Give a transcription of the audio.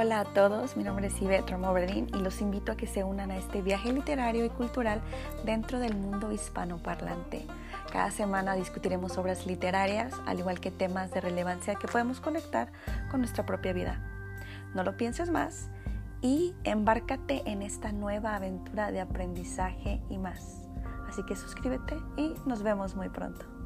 Hola a todos, mi nombre es Yvette Romoberdín y los invito a que se unan a este viaje literario y cultural dentro del mundo hispanoparlante. Cada semana discutiremos obras literarias, al igual que temas de relevancia que podemos conectar con nuestra propia vida. No lo pienses más y embárcate en esta nueva aventura de aprendizaje y más. Así que suscríbete y nos vemos muy pronto.